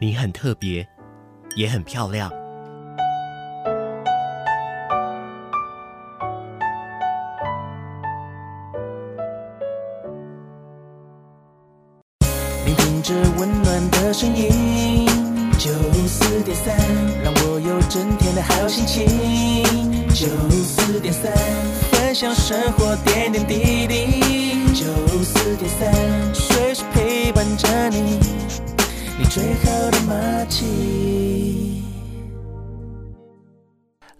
你很特别，也很漂亮。你最好的默契。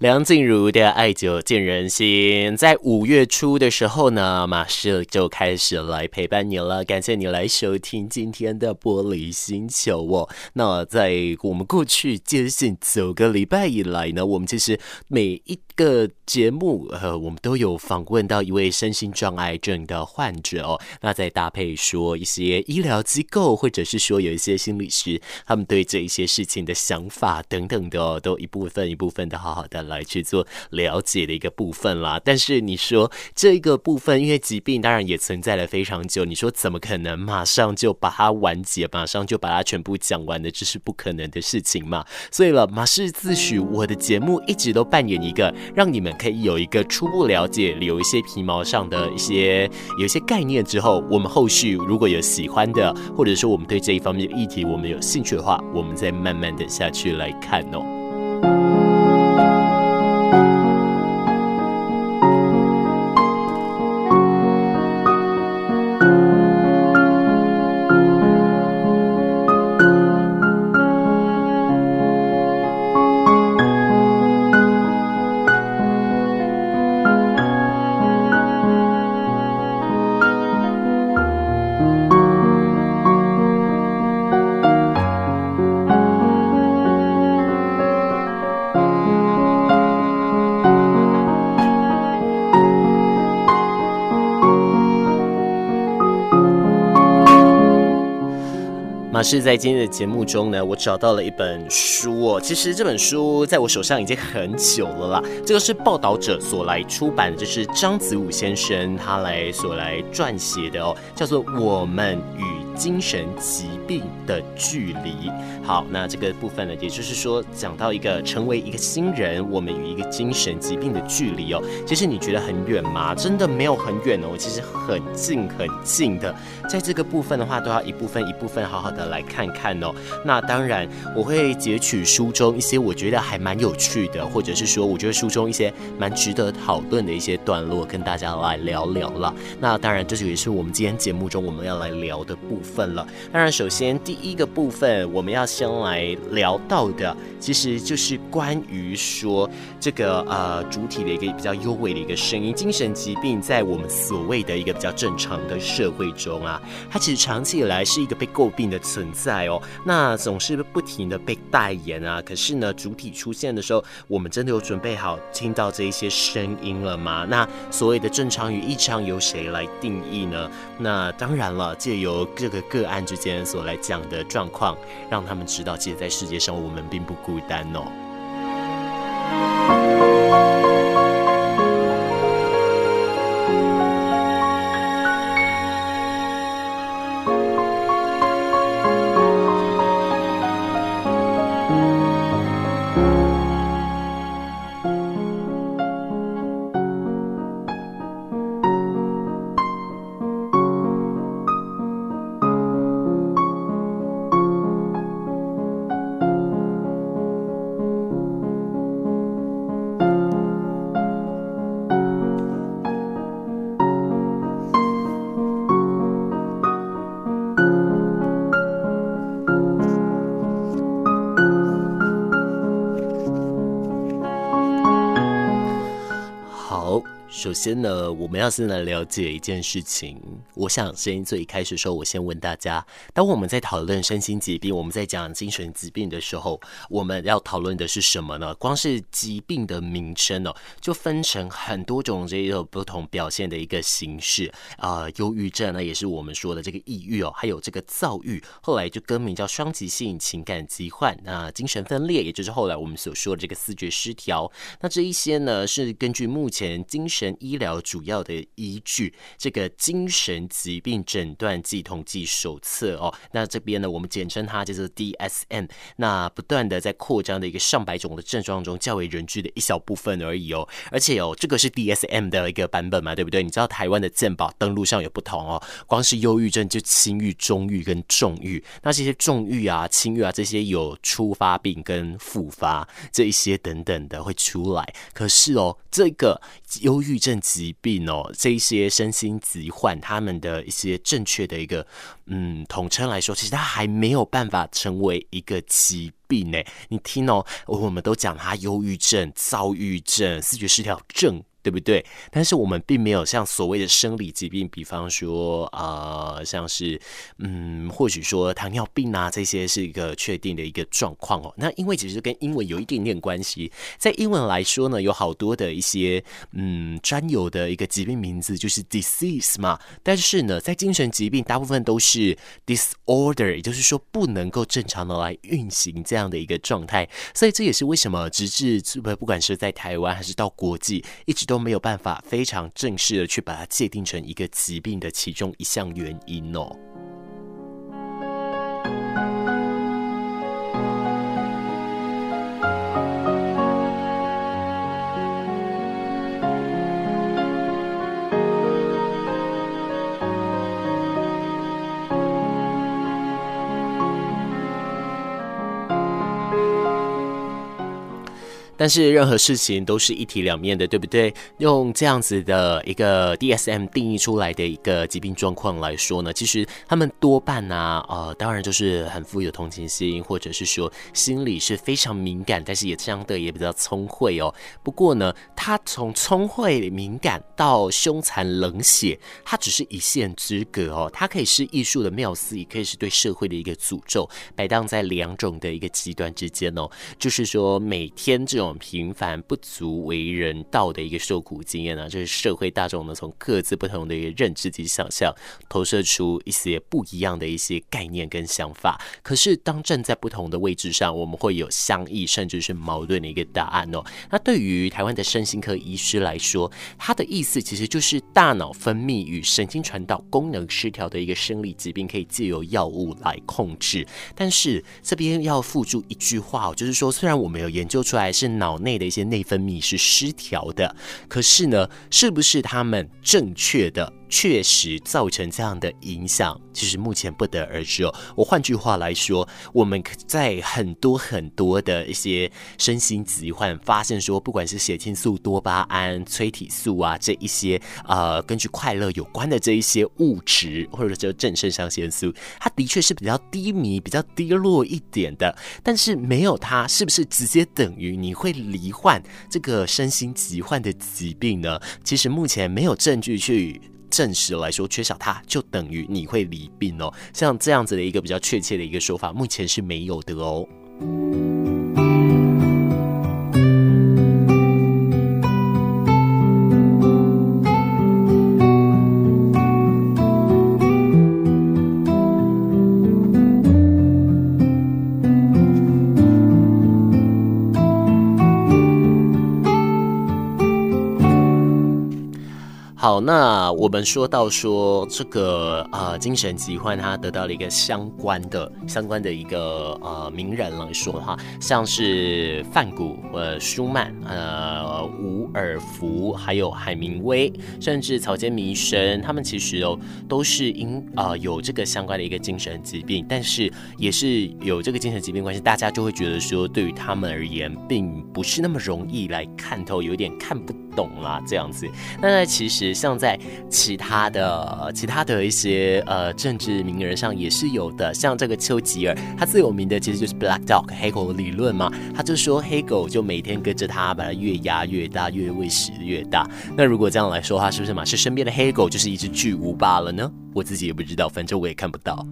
梁静茹的《爱久见人心》在五月初的时候呢，马上就开始来陪伴你了。感谢你来收听今天的玻璃星球哦。那在我们过去接近九个礼拜以来呢，我们其实每一个节目，呃，我们都有访问到一位身心障碍症的患者哦。那再搭配说一些医疗机构，或者是说有一些心理师，他们对这一些事情的想法等等的哦，都一部分一部分的好好的。来去做了解的一个部分啦，但是你说这个部分，因为疾病当然也存在了非常久，你说怎么可能马上就把它完结，马上就把它全部讲完的，这是不可能的事情嘛。所以了，马氏自诩我的节目一直都扮演一个让你们可以有一个初步了解，留一些皮毛上的一些有一些概念之后，我们后续如果有喜欢的，或者说我们对这一方面的议题我们有兴趣的话，我们再慢慢的下去来看哦。是在今天的节目中呢，我找到了一本书哦。其实这本书在我手上已经很久了啦。这个是报道者所来出版的，就是张子武先生他来所来撰写的哦，叫做《我们与精神疾病的距离》。好，那这个部分呢，也就是说讲到一个成为一个新人，我们与一个精神疾病的距离哦。其实你觉得很远吗？真的没有很远哦，其实很近很近的。在这个部分的话，都要一部分一部分好好的来看看哦。那当然，我会截取书中一些我觉得还蛮有趣的，或者是说我觉得书中一些蛮值得讨论的一些段落，跟大家来聊聊了。那当然，这就也是我们今天节目中我们要来聊的部分分了。当然，首先第一个部分我们要。先来聊到的，其实就是关于说这个呃主体的一个比较幽微的一个声音。精神疾病在我们所谓的一个比较正常的社会中啊，它其实长期以来是一个被诟病的存在哦。那总是不停的被代言啊。可是呢，主体出现的时候，我们真的有准备好听到这一些声音了吗？那所谓的正常与异常由谁来定义呢？那当然了，借由各个个案之间所来讲的状况，让他们。知道，其实，在世界上，我们并不孤单哦。首先呢，我们要先来了解一件事情。我想先最一开始的时候，我先问大家：当我们在讨论身心疾病，我们在讲精神疾病的时候，我们要讨论的是什么呢？光是疾病的名称哦，就分成很多种这个不同表现的一个形式啊。忧郁症呢，也是我们说的这个抑郁哦，还有这个躁郁，后来就更名叫双极性情感疾患。那精神分裂，也就是后来我们所说的这个思觉失调。那这一些呢，是根据目前精神医疗主要的依据，这个精神疾病诊断暨统计手册哦，那这边呢，我们简称它就是 DSM，那不断的在扩张的一个上百种的症状中较为人知的一小部分而已哦，而且哦，这个是 DSM 的一个版本嘛，对不对？你知道台湾的健保登录上有不同哦，光是忧郁症就轻郁、中郁跟重郁，那这些重郁啊、轻郁啊这些有初发病跟复发这一些等等的会出来，可是哦，这个忧郁症疾病哦，这一些身心疾患，他们的一些正确的一个嗯统称来说，其实它还没有办法成为一个疾病呢。你听哦，我们都讲它忧郁症、躁郁症、视觉失调症。对不对？但是我们并没有像所谓的生理疾病，比方说啊、像是嗯，或许说糖尿病啊，这些是一个确定的一个状况哦。那因为其实跟英文有一点点关系，在英文来说呢，有好多的一些嗯专有的一个疾病名字就是 disease 嘛。但是呢，在精神疾病大部分都是 disorder，也就是说不能够正常的来运行这样的一个状态。所以这也是为什么直至不不管是在台湾还是到国际，一直。都没有办法非常正式的去把它界定成一个疾病的其中一项原因哦。但是任何事情都是一体两面的，对不对？用这样子的一个 DSM 定义出来的一个疾病状况来说呢，其实他们多半呢、呃，当然就是很富有同情心，或者是说心理是非常敏感，但是也相对也比较聪慧哦。不过呢，他从聪慧敏感到凶残冷血，他只是一线之隔哦。他可以是艺术的妙思，也可以是对社会的一个诅咒，摆荡在两种的一个极端之间哦。就是说，每天这种平凡不足为人道的一个受苦经验呢、啊，就是社会大众呢从各自不同的一个认知及想象，投射出一些不一样的一些概念跟想法。可是当站在不同的位置上，我们会有相异甚至是矛盾的一个答案哦。那对于台湾的身心科医师来说，他的意思其实就是大脑分泌与神经传导功能失调的一个生理疾病，可以借由药物来控制。但是这边要附注一句话哦，就是说虽然我们有研究出来是脑内的一些内分泌是失调的，可是呢，是不是他们正确的？确实造成这样的影响，其实目前不得而知哦。我换句话来说，我们在很多很多的一些身心疾患发现说，不管是血清素、多巴胺、催体素啊这一些呃，根据快乐有关的这一些物质，或者叫正肾上腺素，它的确是比较低迷、比较低落一点的。但是没有它，是不是直接等于你会罹患这个身心疾患的疾病呢？其实目前没有证据去。证实来说，缺少它就等于你会离病哦。像这样子的一个比较确切的一个说法，目前是没有的哦。好，那我们说到说这个呃精神疾患，它得到了一个相关的相关的一个呃名人来说的话，像是梵谷、呃舒曼、呃伍尔夫，还有海明威，甚至草间弥生，他们其实哦都是因呃有这个相关的一个精神疾病，但是也是有这个精神疾病关系，大家就会觉得说，对于他们而言，并不是那么容易来看透，有点看不。懂啦，这样子。那其实像在其他的其他的一些呃政治名人上也是有的，像这个丘吉尔，他最有名的其实就是 Black Dog 黑狗理论嘛，他就说黑狗就每天跟着他，把它越压越大，越喂食越大。那如果这样来说的话，是不是马氏身边的黑狗就是一只巨无霸了呢？我自己也不知道，反正我也看不到。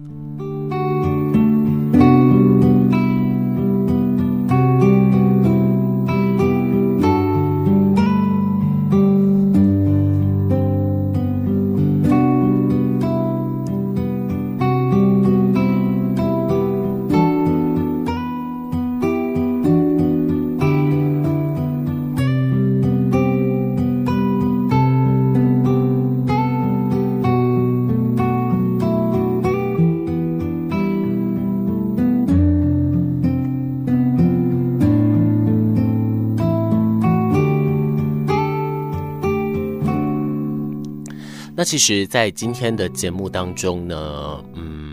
那其实，在今天的节目当中呢，嗯。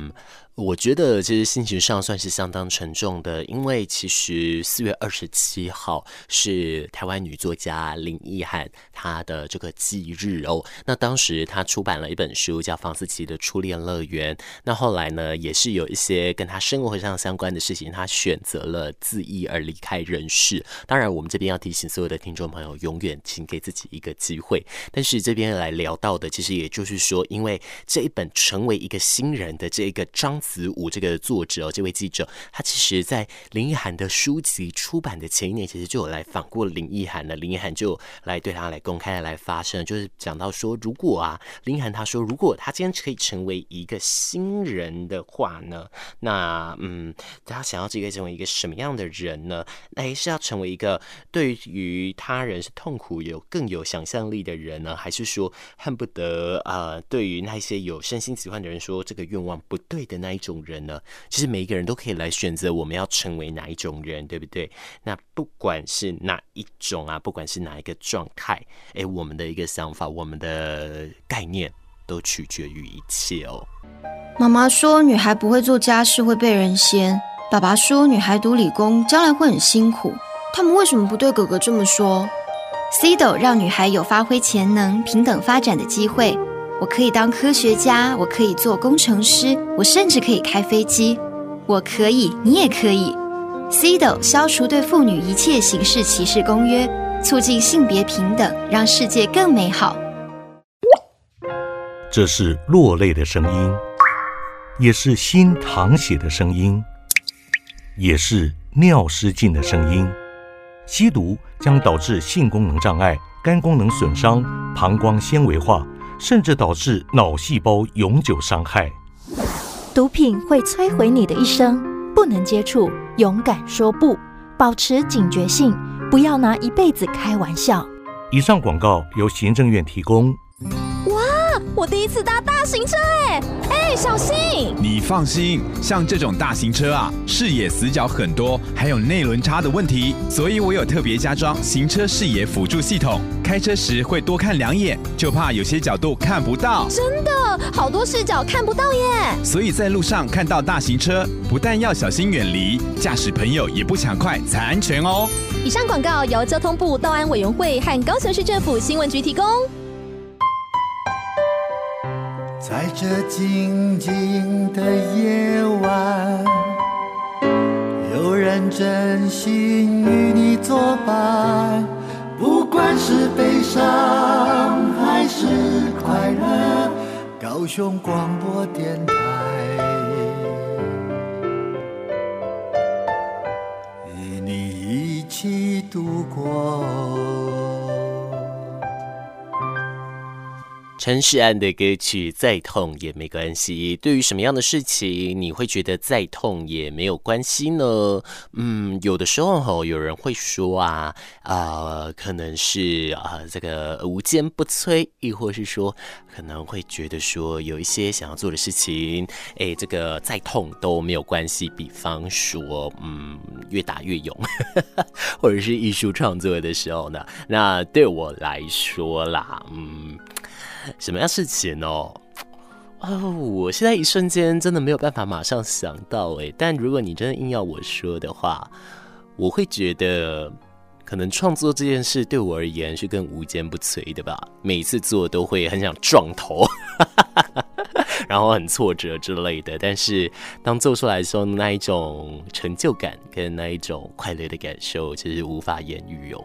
我觉得其实心情上算是相当沉重的，因为其实四月二十七号是台湾女作家林奕含她的这个忌日哦。那当时她出版了一本书叫《房思琪的初恋乐园》，那后来呢，也是有一些跟她生活上相关的事情，她选择了自缢而离开人世。当然，我们这边要提醒所有的听众朋友，永远请给自己一个机会。但是这边来聊到的，其实也就是说，因为这一本成为一个新人的这个章。子午这个作者哦，这位记者，他其实在林奕涵的书籍出版的前一年，其实就有来访过林奕涵了。林奕涵就来对他来公开的来发声，就是讲到说，如果啊，林奕涵他说，如果他今天可以成为一个新人的话呢，那嗯，他想要这个成为一个什么样的人呢？那是要成为一个对于他人是痛苦有更有想象力的人呢，还是说恨不得呃，对于那些有身心疾患的人说这个愿望不对的那一种人呢，其实每一个人都可以来选择我们要成为哪一种人，对不对？那不管是哪一种啊，不管是哪一个状态，哎，我们的一个想法，我们的概念都取决于一切哦。妈妈说，女孩不会做家事会被人嫌；爸爸说，女孩读理工将来会很辛苦。他们为什么不对哥哥这么说？CDO 让女孩有发挥潜能、平等发展的机会。我可以当科学家，我可以做工程师，我甚至可以开飞机。我可以，你也可以。CEDO 消除对妇女一切形式歧视公约，促进性别平等，让世界更美好。这是落泪的声音，也是心淌血的声音，也是尿失禁的声音。吸毒将导致性功能障碍、肝功能损伤、膀胱纤维化。甚至导致脑细胞永久伤害。毒品会摧毁你的一生，不能接触，勇敢说不，保持警觉性，不要拿一辈子开玩笑。以上广告由行政院提供。我第一次搭大型车，哎哎，小心！你放心，像这种大型车啊，视野死角很多，还有内轮差的问题，所以我有特别加装行车视野辅助系统，开车时会多看两眼，就怕有些角度看不到。真的，好多视角看不到耶！所以在路上看到大型车，不但要小心远离，驾驶朋友也不抢快才安全哦。以上广告由交通部道安委员会和高雄市政府新闻局提供。在这静静的夜晚，有人真心与你作伴，不管是悲伤还是快乐，高雄广播电台与你一起度过。陈势安的歌曲《再痛也没关系》，对于什么样的事情你会觉得再痛也没有关系呢？嗯，有的时候吼，有人会说啊，啊、呃，可能是啊、这个无坚不摧，亦或是说可能会觉得说有一些想要做的事情，哎，这个再痛都没有关系。比方说，嗯，越打越勇，或者是艺术创作的时候呢，那对我来说啦，嗯。什么样事情哦？哦，我现在一瞬间真的没有办法马上想到诶。但如果你真的硬要我说的话，我会觉得可能创作这件事对我而言是更无坚不摧的吧。每次做都会很想撞头，然后很挫折之类的。但是当做出来的时候，那一种成就感跟那一种快乐的感受，其实无法言喻哦。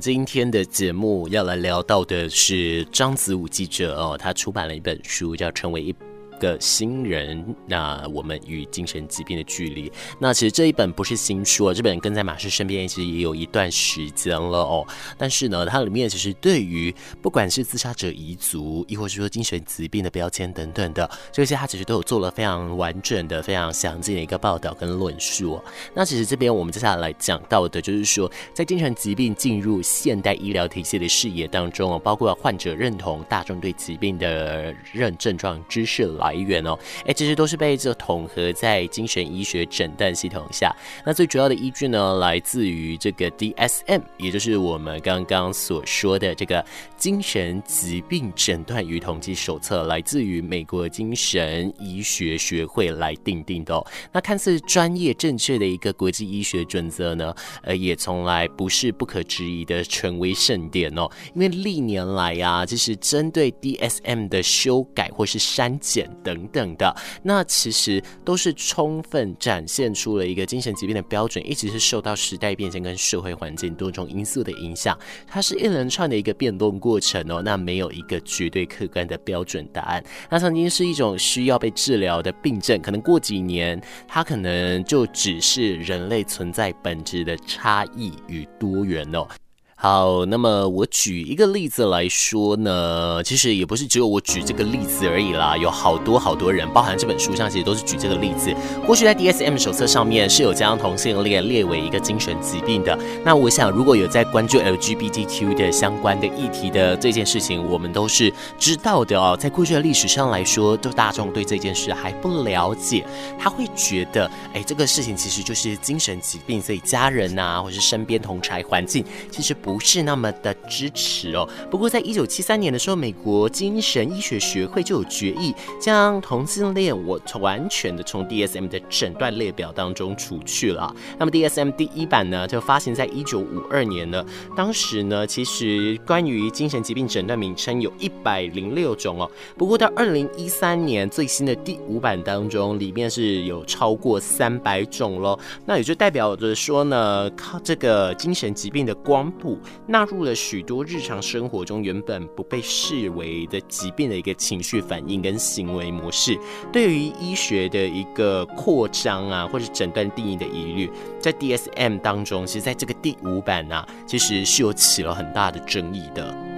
今天的节目要来聊到的是张子武记者哦，他出版了一本书，叫《成为一》。个新人，那我们与精神疾病的距离。那其实这一本不是新书，这本跟在马氏身边其实也有一段时间了哦。但是呢，它里面其实对于不管是自杀者遗族，亦或是说精神疾病的标签等等的这些，它其实都有做了非常完整的、非常详尽的一个报道跟论述。那其实这边我们接下来讲到的，就是说在精神疾病进入现代医疗体系的视野当中哦，包括患者认同、大众对疾病的认症状知识来。来源哦，哎，这些都是被这统合在精神医学诊断系统下。那最主要的依据呢，来自于这个 DSM，也就是我们刚刚所说的这个精神疾病诊断与统计手册，来自于美国精神医学学会来定定的哦。那看似专业正确的一个国际医学准则呢，呃，也从来不是不可质疑的权威圣典哦。因为历年来呀，就是针对 DSM 的修改或是删减。等等的，那其实都是充分展现出了一个精神疾病的标准，一直是受到时代变迁跟社会环境多种因素的影响，它是一连串的一个变动过程哦。那没有一个绝对客观的标准答案。那曾经是一种需要被治疗的病症，可能过几年，它可能就只是人类存在本质的差异与多元哦。好，那么我举一个例子来说呢，其实也不是只有我举这个例子而已啦，有好多好多人，包含这本书上其实都是举这个例子。过去在 DSM 手册上面是有将同性恋列为一个精神疾病的。那我想，如果有在关注 LGBTQ 的相关的议题的这件事情，我们都是知道的哦。在过去的历史上来说，就大众对这件事还不了解，他会觉得，哎，这个事情其实就是精神疾病，所以家人呐、啊，或是身边同侪环境，其实不。不是那么的支持哦。不过，在一九七三年的时候，美国精神医学学会就有决议，将同性恋我完全的从 DSM 的诊断列表当中除去了。那么 DSM 第一版呢，就发行在一九五二年呢。当时呢，其实关于精神疾病诊断名称有一百零六种哦。不过到二零一三年最新的第五版当中，里面是有超过三百种咯。那也就代表着说呢，靠这个精神疾病的光谱。纳入了许多日常生活中原本不被视为的疾病的一个情绪反应跟行为模式，对于医学的一个扩张啊，或者诊断定义的疑虑，在 DSM 当中，其实在这个第五版啊，其实是有起了很大的争议的。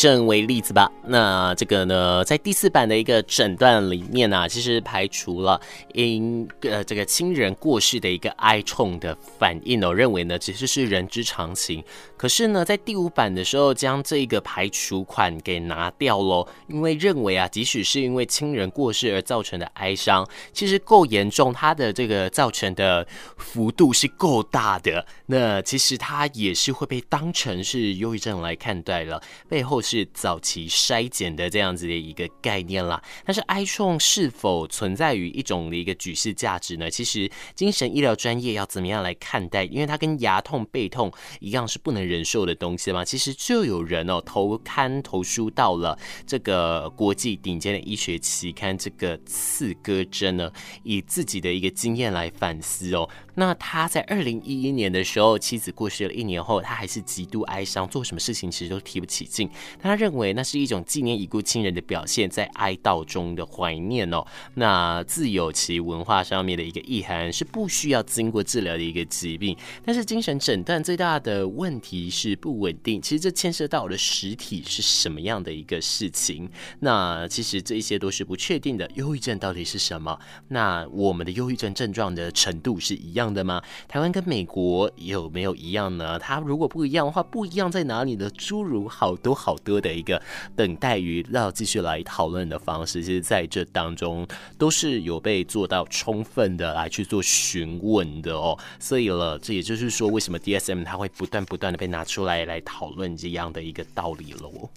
症为例子吧，那这个呢，在第四版的一个诊断里面呢、啊，其实排除了因呃这个亲人过世的一个哀痛的反应哦，认为呢其实是人之常情。可是呢，在第五版的时候，将这个排除款给拿掉喽，因为认为啊，即使是因为亲人过世而造成的哀伤，其实够严重，它的这个造成的幅度是够大的，那其实它也是会被当成是忧郁症来看待了，背后是早期筛检的这样子的一个概念啦。但是哀创是否存在于一种的一个举世价值呢？其实精神医疗专业要怎么样来看待？因为它跟牙痛、背痛一样是不能忍受的东西嘛。其实就有人哦投刊投书到了这个国际顶尖的医学期刊，这个刺胳针呢，以自己的一个经验来反思哦。那他在二零一一年的时候，妻子过世了一年后，他还是极度哀伤，做什么事情其实都提不起劲。他认为那是一种纪念已故亲人的表现，在哀悼中的怀念哦。那自有其文化上面的一个意涵，是不需要经过治疗的一个疾病。但是精神诊断最大的问题是不稳定，其实这牵涉到的实体是什么样的一个事情？那其实这一些都是不确定的。忧郁症到底是什么？那我们的忧郁症症状的程度是一样的吗？台湾跟美国有没有一样呢？它如果不一样的话，不一样在哪里呢？诸如好多好多的一个等待于要继续来讨论的方式，其实在这当中都是有被做到充分的来去做询问的哦。所以了，这也就是说，为什么 DSM 它会不断不断的被拿出来来讨论这样的一个道理喽。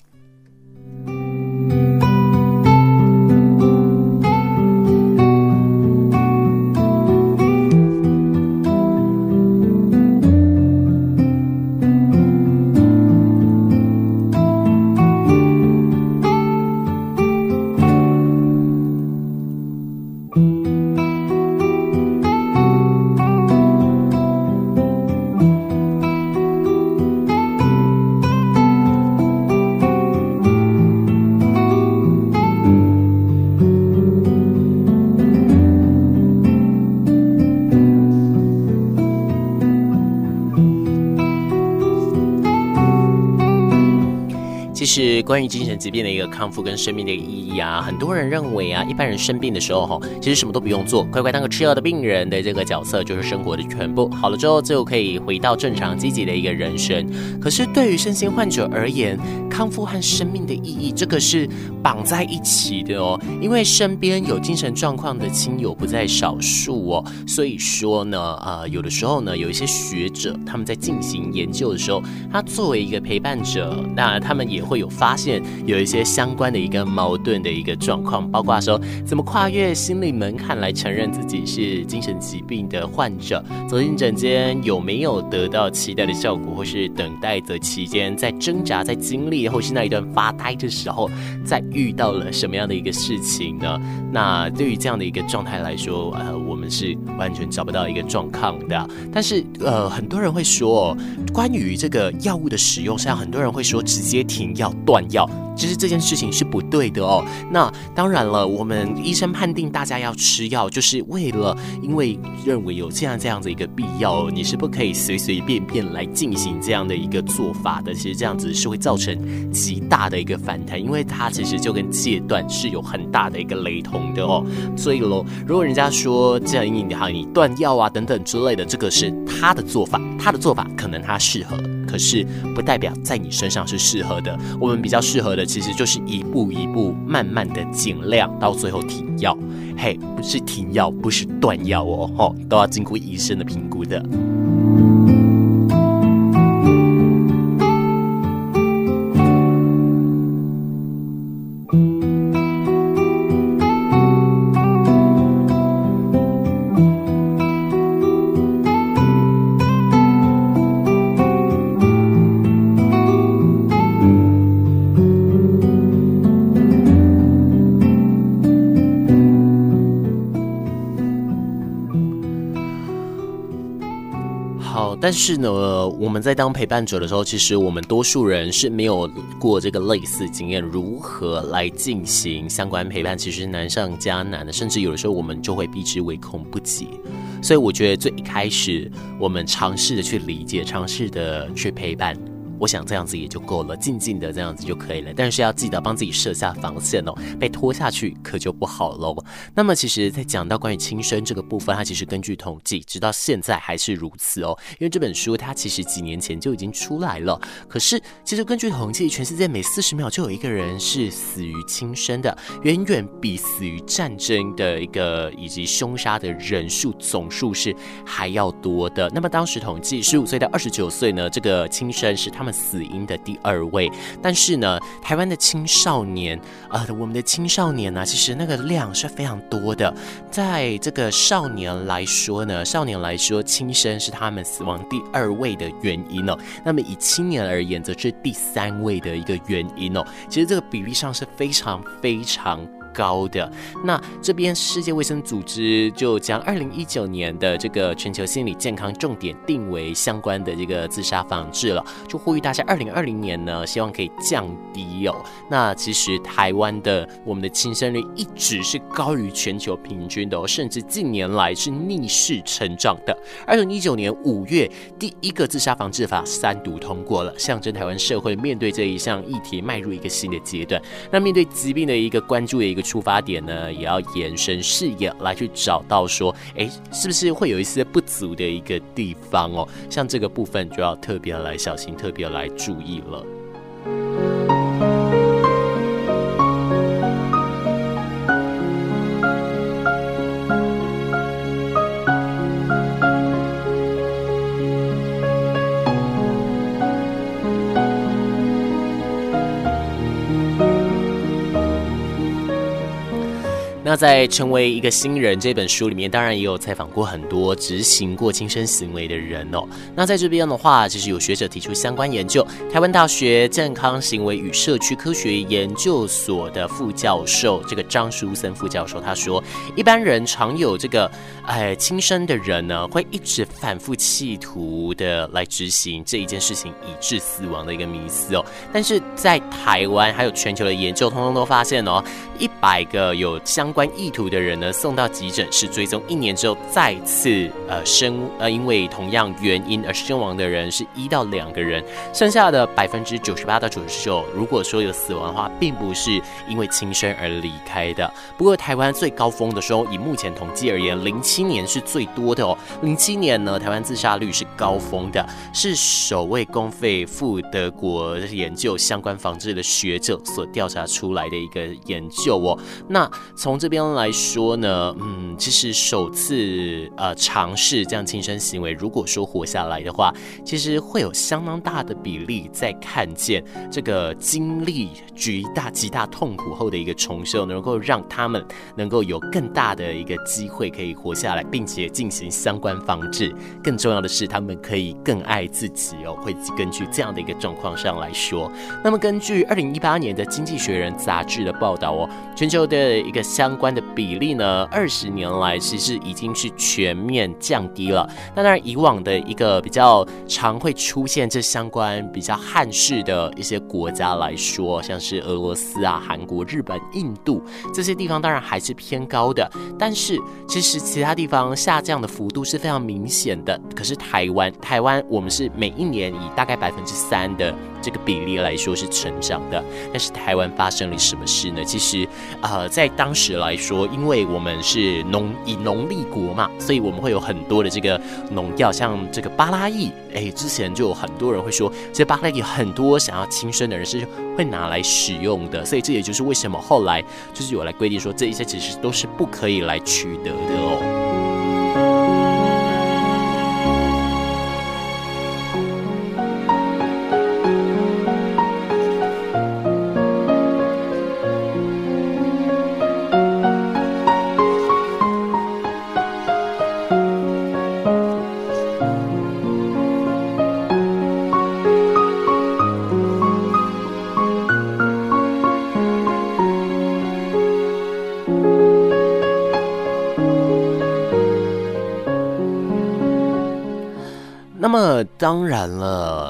关于精神疾病的一个康复跟生命的意义啊，很多人认为啊，一般人生病的时候，其实什么都不用做，乖乖当个吃药的病人的这个角色就是生活的全部，好了之后就可以回到正常积极的一个人生。可是对于身心患者而言，康复和生命的意义这个是绑在一起的哦，因为身边有精神状况的亲友不在少数哦，所以说呢，呃，有的时候呢，有一些学者他们在进行研究的时候，他作为一个陪伴者，那他们也会有。有发现有一些相关的一个矛盾的一个状况，包括说怎么跨越心理门槛来承认自己是精神疾病的患者，走进诊间有没有得到期待的效果，或是等待的期间在挣扎、在经历，或是那一段发呆的时候，在遇到了什么样的一个事情呢？那对于这样的一个状态来说，呃，我们是完全找不到一个状况的。但是，呃，很多人会说，关于这个药物的使用上，很多人会说直接停药。断药，其实这件事情是不对的哦。那当然了，我们医生判定大家要吃药，就是为了因为认为有这样这样的一个必要，你是不可以随随便便来进行这样的一个做法的。其实这样子是会造成极大的一个反弹，因为它其实就跟戒断是有很大的一个雷同的哦。所以喽，如果人家说建议你哈你断药啊等等之类的，这个是他的做法，他的做法可能他适合，可是不代表在你身上是适合的。我们比较适合的，其实就是一步一步慢慢的尽量，到最后停药。嘿，不是停药，不是断药哦，吼，都要经过医生的评估的。但是呢，我们在当陪伴者的时候，其实我们多数人是没有过这个类似经验，如何来进行相关陪伴，其实难上加难的，甚至有的时候我们就会避之唯恐不及。所以我觉得最一开始，我们尝试的去理解，尝试的去陪伴。我想这样子也就够了，静静的这样子就可以了。但是要记得帮自己设下防线哦，被拖下去可就不好喽。那么，其实，在讲到关于轻生这个部分，它其实根据统计，直到现在还是如此哦。因为这本书它其实几年前就已经出来了，可是其实根据统计，全世界每四十秒就有一个人是死于轻生的，远远比死于战争的一个以及凶杀的人数总数是还要多的。那么当时统计，十五岁到二十九岁呢，这个轻生是他们。死因的第二位。但是呢，台湾的青少年，呃，我们的青少年呢、其实那个量是非常多的。在这个少年来说呢，少年来说，轻生是他们死亡第二位的原因哦。那么以青年而言，则是第三位的一个原因哦。其实这个比例上是非常非常高的。那这边世界卫生组织就将二零一九年的这个全球心理健康重点定为相关的这个自杀防治了，就呼吁大家二零二零年呢，希望可以降低哦。那其实台湾的我们的轻生率一直是高于全球平均的哦，甚至近年来是逆势成长的。二零一九年五月，第一个自杀防治法三读通过了，象征台湾社会面对这一项议题迈入一个新的阶段。那面对疾病的一个关注的一个。出发点呢，也要延伸视野来去找到说，哎，是不是会有一些不足的一个地方哦？像这个部分就要特别来小心，特别来注意了。那在《成为一个新人》这本书里面，当然也有采访过很多执行过轻生行为的人哦。那在这边的话，其实有学者提出相关研究，台湾大学健康行为与社区科学研究所的副教授，这个张书森副教授他说，一般人常有这个哎轻生的人呢，会一直反复企图的来执行这一件事情，以致死亡的一个迷思哦。但是在台湾还有全球的研究，通通都发现哦，一百个有相关意图的人呢，送到急诊室追踪一年之后再次呃生呃因为同样原因而身亡的人是一到两个人，剩下的百分之九十八到九十九，如果说有死亡的话，并不是因为轻生而离开的。不过台湾最高峰的时候，以目前统计而言，零七年是最多的哦。零七年呢，台湾自杀率是高峰的，是首位公费赴德国研究相关防治的学者所调查出来的一个研究哦。那从这边来说呢，嗯，其实首次呃尝试这样轻生行为，如果说活下来的话，其实会有相当大的比例在看见这个经历极大极大痛苦后的一个重生，能够让他们能够有更大的一个机会可以活下来，并且进行相关防治。更重要的是，他们可以更爱自己哦。会根据这样的一个状况上来说，那么根据二零一八年的《经济学人》杂志的报道哦，全球的一个相关的比例呢，二十年来其实已经是全面降低了。那当然，以往的一个比较常会出现这相关比较汉式的一些国家来说，像是俄罗斯啊、韩国、日本、印度这些地方，当然还是偏高的。但是其实其他地方下降的幅度是非常明显的。可是台湾，台湾我们是每一年以大概百分之三的这个比例来说是成长的。但是台湾发生了什么事呢？其实，呃，在当时来说，因为我们是农以农立国嘛，所以我们会有很多的这个农药，像这个巴拉意，哎，之前就有很多人会说，这巴拉意很多想要轻生的人是会拿来使用的，所以这也就是为什么后来就是有来规定说，这一些其实都是不可以来取得的哦。当然了，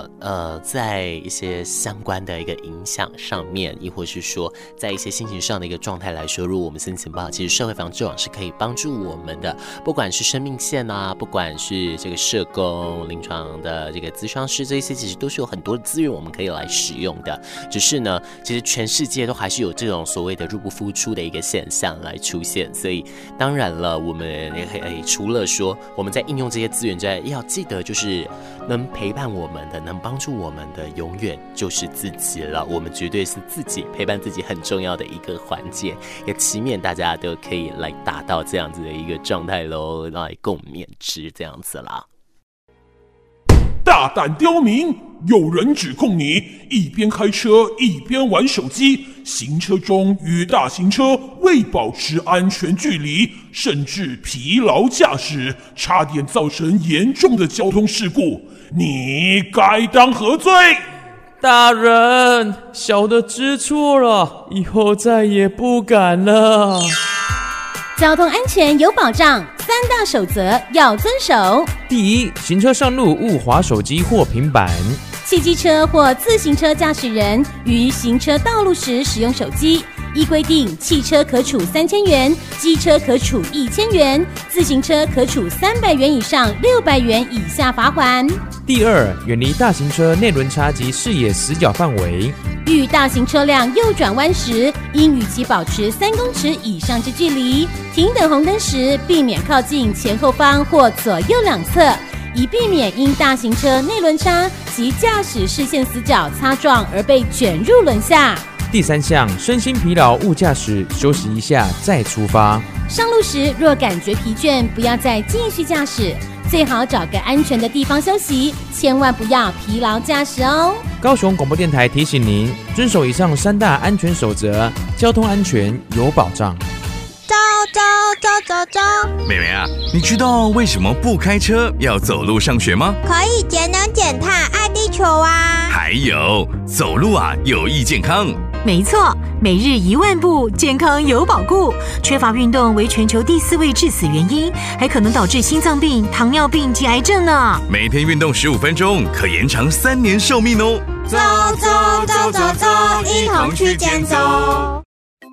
在一些相关的一个影响上面，亦或是说，在一些心情上的一个状态来说，如果我们心情不好，其实社会防治网是可以帮助我们的。不管是生命线啊，不管是这个社工、临床的这个咨商师，这一些其实都是有很多的资源我们可以来使用的。只是呢，其实全世界都还是有这种所谓的入不敷出的一个现象来出现。所以，当然了，我们也可以除了说我们在应用这些资源之外，要记得就是。能陪伴我们的，能帮助我我们的，永远就是自己了。我们绝对是自己陪伴自己很重要的一个环节，也祈愿大家都可以来达到这样子的一个状态喽，来共勉之这样子啦。大胆刁民，有人指控你一边开车一边玩手机，行车中与大型车未保持安全距离，甚至疲劳驾驶，差点造成严重的交通事故，你该当何罪？大人，小的知错了，以后再也不敢了。交通安全有保障，三大守则要遵守。第一，行车上路勿滑手机或平板。汽机车或自行车驾驶人于行车道路时使用手机，依规定，汽车可处三千元，机车可处一千元，自行车可处三百元以上六百元以下罚款。第二，远离大型车内轮差及视野死角范围。遇大型车辆右转弯时，应与其保持三公尺以上之距离。停等红灯时，避免靠近前后方或左右两侧。以避免因大型车内轮差及驾驶视线死角擦撞而被卷入轮下。第三项，身心疲劳勿驾驶，休息一下再出发。上路时若感觉疲倦，不要再继续驾驶，最好找个安全的地方休息，千万不要疲劳驾驶哦。高雄广播电台提醒您，遵守以上三大安全守则，交通安全有保障。走走走走走，妹妹啊，你知道为什么不开车要走路上学吗？可以节能减碳，爱地球啊！还有，走路啊有益健康。没错，每日一万步，健康有保固。缺乏运动为全球第四位致死原因，还可能导致心脏病、糖尿病及癌症呢。每天运动十五分钟，可延长三年寿命哦。走走走走走，一同去健走。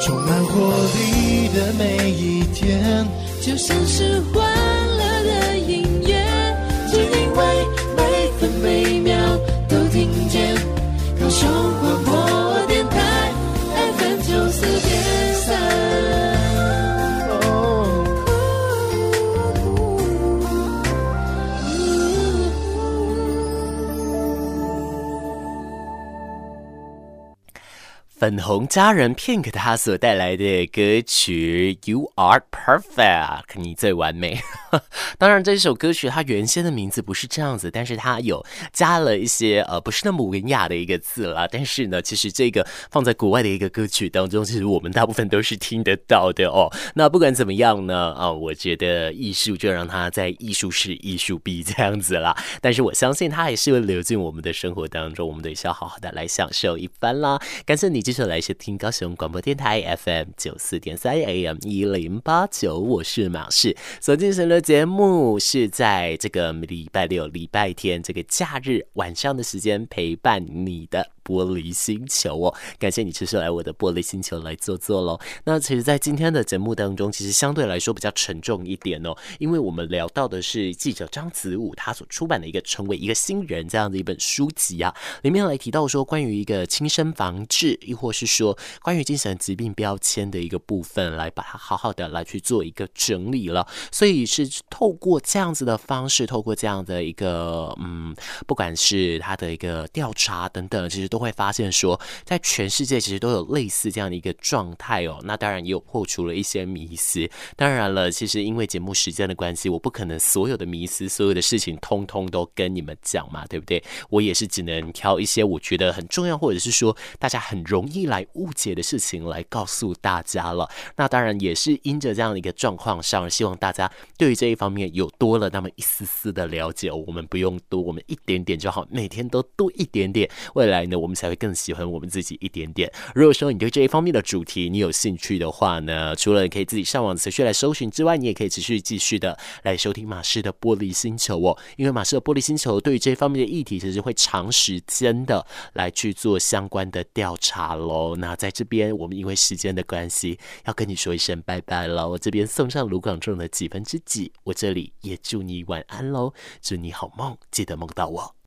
充满活力的每一天，就像是欢粉红佳人片给他所带来的歌曲《You Are Perfect》，你最完美。当然，这首歌曲它原先的名字不是这样子，但是它有加了一些呃不是那么文雅的一个字啦。但是呢，其实这个放在国外的一个歌曲当中，其实我们大部分都是听得到的哦。那不管怎么样呢，啊、我觉得艺术就让它在艺术室艺术毕这样子啦。但是我相信它还是会流进我们的生活当中，我们得需要好好的来享受一番啦。感谢你。接下来是听高雄广播电台 FM 九四点三 AM 一零八九，我是马氏。所进行的节目是在这个礼拜六、礼拜天这个假日晚上的时间陪伴你的。玻璃星球哦，感谢你持续来我的玻璃星球来坐坐喽。那其实，在今天的节目当中，其实相对来说比较沉重一点哦，因为我们聊到的是记者张子武他所出版的一个《成为一个新人》这样的一本书籍啊，里面来提到说关于一个轻生防治，亦或是说关于精神疾病标签的一个部分，来把它好好的来去做一个整理了。所以是透过这样子的方式，透过这样的一个嗯，不管是他的一个调查等等，其实都。会发现说，在全世界其实都有类似这样的一个状态哦。那当然也有破除了一些迷思。当然了，其实因为节目时间的关系，我不可能所有的迷思、所有的事情通通都跟你们讲嘛，对不对？我也是只能挑一些我觉得很重要，或者是说大家很容易来误解的事情来告诉大家了。那当然也是因着这样的一个状况上，希望大家对于这一方面有多了那么一丝丝的了解。我们不用多，我们一点点就好，每天都多一点点。未来呢，我们。才会更喜欢我们自己一点点。如果说你对这一方面的主题你有兴趣的话呢，除了你可以自己上网持续来搜寻之外，你也可以持续继续的来收听马氏的玻璃星球哦。因为马氏的玻璃星球对于这一方面的议题，其实会长时间的来去做相关的调查喽。那在这边，我们因为时间的关系，要跟你说一声拜拜了。我这边送上卢广仲的几分之几，我这里也祝你晚安喽，祝你好梦，记得梦到我。